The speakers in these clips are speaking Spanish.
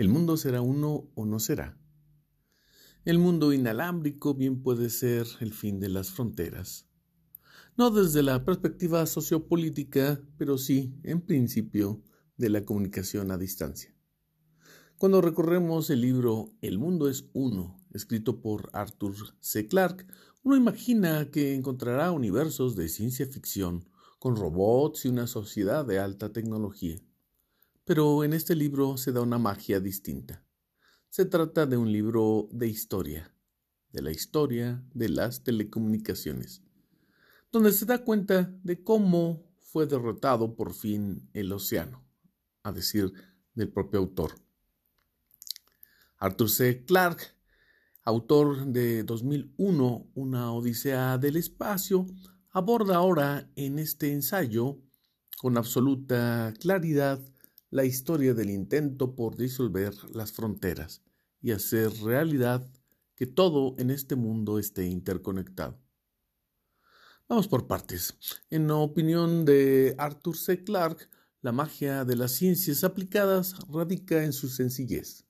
¿El mundo será uno o no será? El mundo inalámbrico bien puede ser el fin de las fronteras. No desde la perspectiva sociopolítica, pero sí, en principio, de la comunicación a distancia. Cuando recorremos el libro El mundo es uno, escrito por Arthur C. Clarke, uno imagina que encontrará universos de ciencia ficción con robots y una sociedad de alta tecnología. Pero en este libro se da una magia distinta. Se trata de un libro de historia, de la historia de las telecomunicaciones, donde se da cuenta de cómo fue derrotado por fin el océano, a decir del propio autor. Arthur C. Clarke, autor de 2001, Una Odisea del Espacio, aborda ahora en este ensayo, con absoluta claridad, la historia del intento por disolver las fronteras y hacer realidad que todo en este mundo esté interconectado. Vamos por partes. En la opinión de Arthur C. Clarke, la magia de las ciencias aplicadas radica en su sencillez.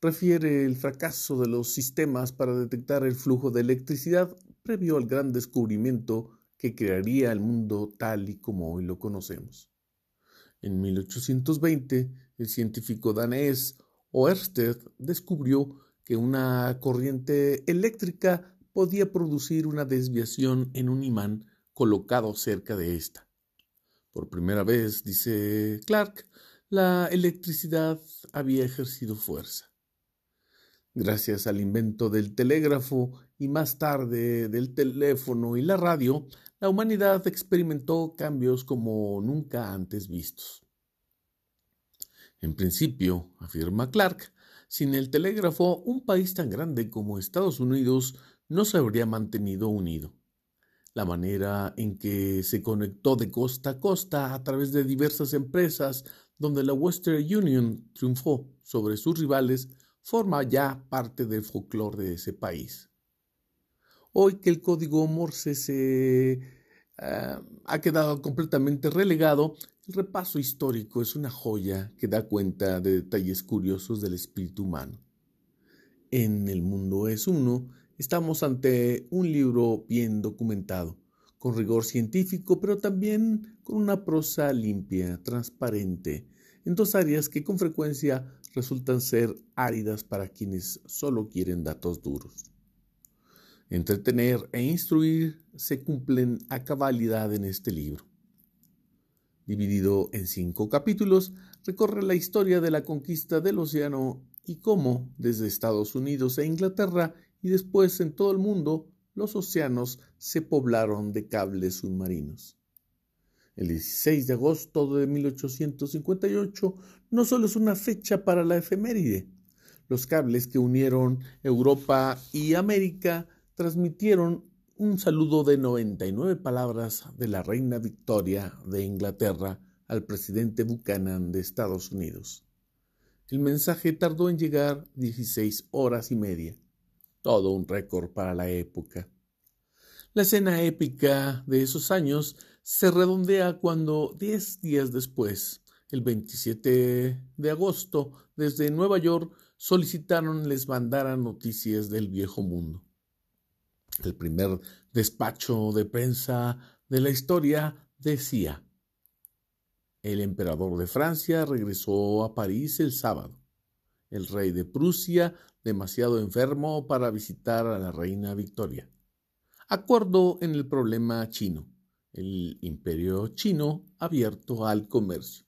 Refiere el fracaso de los sistemas para detectar el flujo de electricidad previo al gran descubrimiento que crearía el mundo tal y como hoy lo conocemos. En 1820, el científico danés Oersted descubrió que una corriente eléctrica podía producir una desviación en un imán colocado cerca de ésta. Por primera vez, dice Clark, la electricidad había ejercido fuerza. Gracias al invento del telégrafo y más tarde del teléfono y la radio, la humanidad experimentó cambios como nunca antes vistos. En principio, afirma Clark, sin el telégrafo, un país tan grande como Estados Unidos no se habría mantenido unido. La manera en que se conectó de costa a costa a través de diversas empresas donde la Western Union triunfó sobre sus rivales forma ya parte del folclore de ese país. Hoy que el código Morse se eh, ha quedado completamente relegado, el repaso histórico es una joya que da cuenta de detalles curiosos del espíritu humano. En El mundo es uno, estamos ante un libro bien documentado, con rigor científico, pero también con una prosa limpia, transparente, en dos áreas que con frecuencia resultan ser áridas para quienes solo quieren datos duros. Entretener e instruir se cumplen a cabalidad en este libro. Dividido en cinco capítulos, recorre la historia de la conquista del océano y cómo, desde Estados Unidos e Inglaterra y después en todo el mundo, los océanos se poblaron de cables submarinos. El 16 de agosto de 1858 no solo es una fecha para la efeméride. Los cables que unieron Europa y América transmitieron un saludo de 99 palabras de la reina Victoria de Inglaterra al presidente Buchanan de Estados Unidos. El mensaje tardó en llegar 16 horas y media, todo un récord para la época. La escena épica de esos años se redondea cuando, diez días después, el 27 de agosto, desde Nueva York solicitaron les mandaran noticias del viejo mundo. El primer despacho de prensa de la historia decía, el emperador de Francia regresó a París el sábado. El rey de Prusia, demasiado enfermo para visitar a la reina Victoria. Acuerdo en el problema chino. El imperio chino abierto al comercio.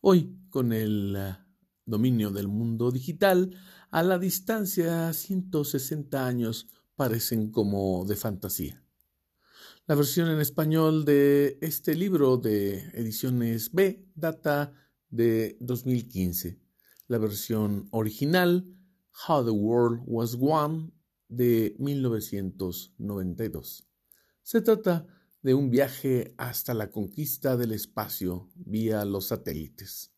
Hoy, con el dominio del mundo digital, a la distancia 160 años parecen como de fantasía. La versión en español de este libro de ediciones B data de 2015. La versión original, How the World Was Won, de 1992. Se trata de un viaje hasta la conquista del espacio vía los satélites.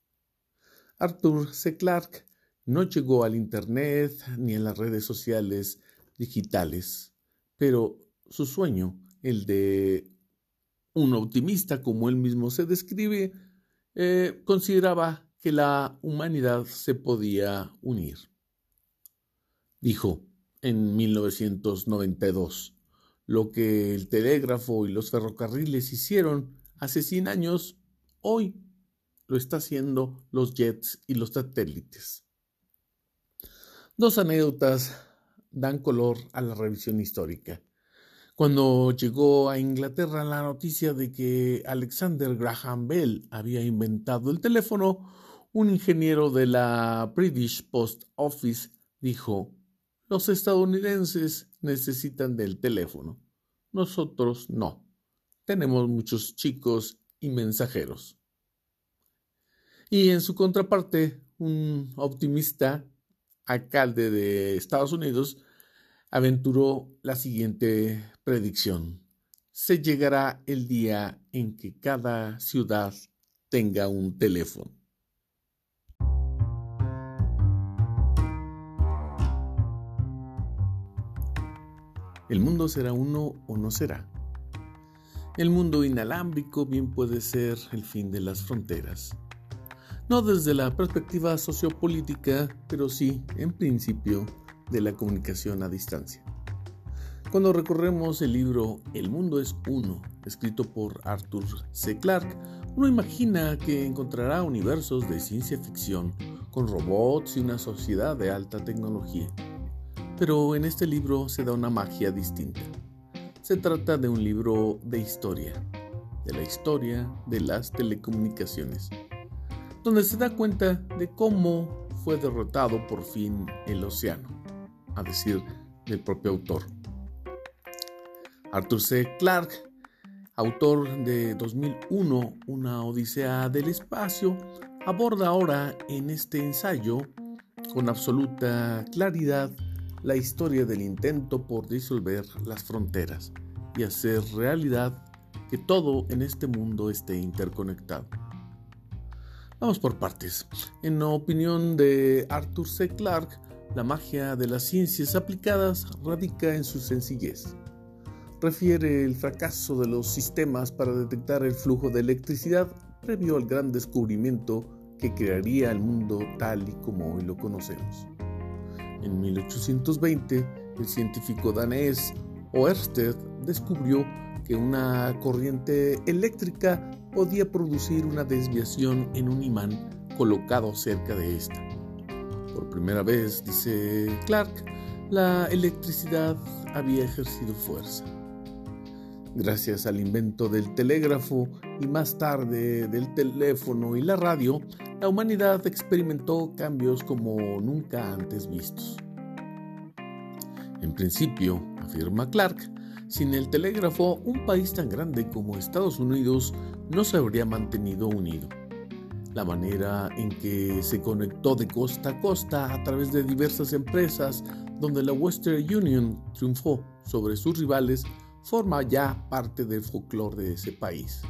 Arthur C. Clarke no llegó al Internet ni a las redes sociales digitales, pero su sueño, el de un optimista como él mismo se describe, eh, consideraba que la humanidad se podía unir. Dijo en 1992, lo que el telégrafo y los ferrocarriles hicieron hace 100 años, hoy lo está haciendo los jets y los satélites. Dos anécdotas dan color a la revisión histórica. Cuando llegó a Inglaterra la noticia de que Alexander Graham Bell había inventado el teléfono, un ingeniero de la British Post Office dijo, los estadounidenses necesitan del teléfono, nosotros no. Tenemos muchos chicos y mensajeros. Y en su contraparte, un optimista alcalde de Estados Unidos aventuró la siguiente predicción. Se llegará el día en que cada ciudad tenga un teléfono. ¿El mundo será uno o no será? El mundo inalámbrico bien puede ser el fin de las fronteras. No desde la perspectiva sociopolítica, pero sí, en principio, de la comunicación a distancia. Cuando recorremos el libro El mundo es uno, escrito por Arthur C. Clarke, uno imagina que encontrará universos de ciencia ficción con robots y una sociedad de alta tecnología. Pero en este libro se da una magia distinta. Se trata de un libro de historia, de la historia de las telecomunicaciones, donde se da cuenta de cómo fue derrotado por fin el océano a decir del propio autor. Arthur C. Clarke, autor de 2001, Una Odisea del Espacio, aborda ahora en este ensayo con absoluta claridad la historia del intento por disolver las fronteras y hacer realidad que todo en este mundo esté interconectado. Vamos por partes. En la opinión de Arthur C. Clarke, la magia de las ciencias aplicadas radica en su sencillez. Refiere el fracaso de los sistemas para detectar el flujo de electricidad previo al gran descubrimiento que crearía el mundo tal y como hoy lo conocemos. En 1820, el científico danés Oersted descubrió que una corriente eléctrica podía producir una desviación en un imán colocado cerca de esta. Por primera vez, dice Clark, la electricidad había ejercido fuerza. Gracias al invento del telégrafo y más tarde del teléfono y la radio, la humanidad experimentó cambios como nunca antes vistos. En principio, afirma Clark, sin el telégrafo un país tan grande como Estados Unidos no se habría mantenido unido la manera en que se conectó de costa a costa a través de diversas empresas donde la Western Union triunfó sobre sus rivales forma ya parte del folclore de ese país.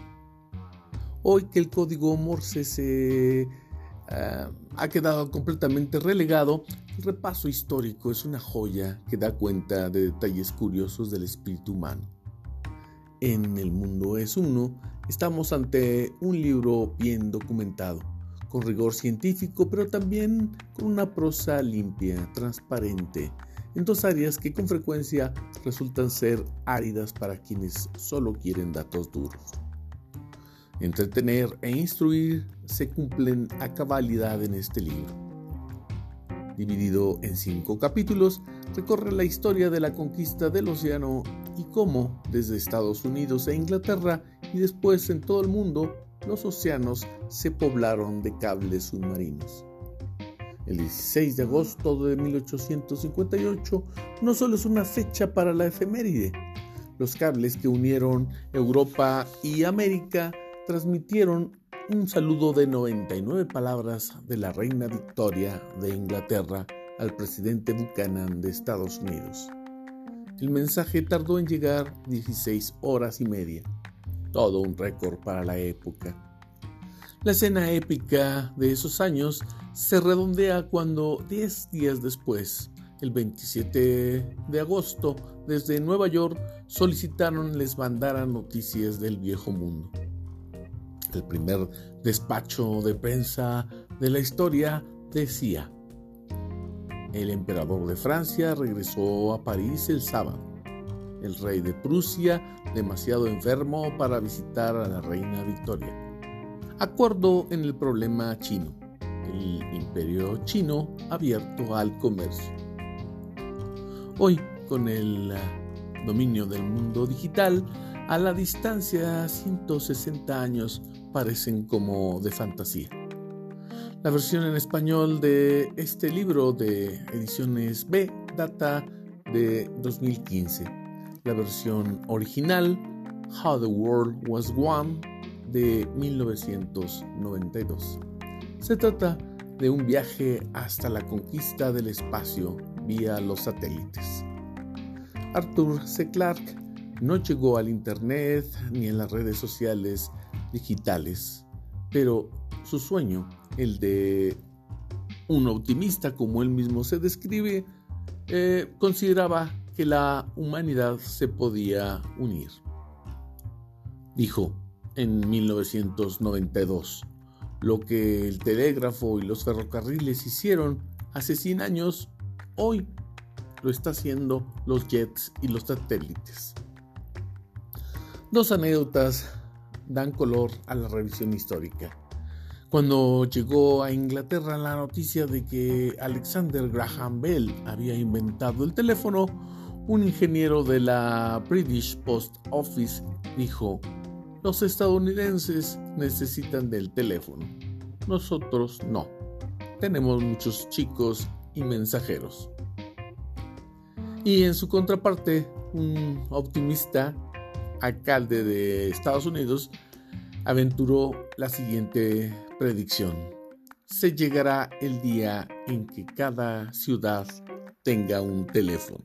Hoy que el código Morse se eh, ha quedado completamente relegado, el repaso histórico es una joya que da cuenta de detalles curiosos del espíritu humano. En El mundo es uno, estamos ante un libro bien documentado, con rigor científico, pero también con una prosa limpia, transparente, en dos áreas que con frecuencia resultan ser áridas para quienes solo quieren datos duros. Entretener e instruir se cumplen a cabalidad en este libro dividido en cinco capítulos, recorre la historia de la conquista del océano y cómo, desde Estados Unidos e Inglaterra y después en todo el mundo, los océanos se poblaron de cables submarinos. El 16 de agosto de 1858 no solo es una fecha para la efeméride, los cables que unieron Europa y América transmitieron un saludo de 99 palabras de la reina Victoria de Inglaterra al presidente Buchanan de Estados Unidos. El mensaje tardó en llegar 16 horas y media, todo un récord para la época. La escena épica de esos años se redondea cuando 10 días después, el 27 de agosto, desde Nueva York solicitaron les mandaran noticias del viejo mundo. El primer despacho de prensa de la historia decía, el emperador de Francia regresó a París el sábado. El rey de Prusia, demasiado enfermo para visitar a la reina Victoria. Acuerdo en el problema chino. El imperio chino abierto al comercio. Hoy, con el dominio del mundo digital, a la distancia 160 años parecen como de fantasía. La versión en español de este libro de ediciones B data de 2015. La versión original, How the World Was One, de 1992. Se trata de un viaje hasta la conquista del espacio vía los satélites. Arthur C. Clarke no llegó al Internet ni en las redes sociales digitales, pero su sueño el de un optimista como él mismo se describe, eh, consideraba que la humanidad se podía unir. Dijo en 1992, lo que el telégrafo y los ferrocarriles hicieron hace 100 años, hoy lo está haciendo los jets y los satélites. Dos anécdotas dan color a la revisión histórica. Cuando llegó a Inglaterra la noticia de que Alexander Graham Bell había inventado el teléfono, un ingeniero de la British Post Office dijo, los estadounidenses necesitan del teléfono, nosotros no. Tenemos muchos chicos y mensajeros. Y en su contraparte, un optimista alcalde de Estados Unidos aventuró la siguiente predicción. Se llegará el día en que cada ciudad tenga un teléfono.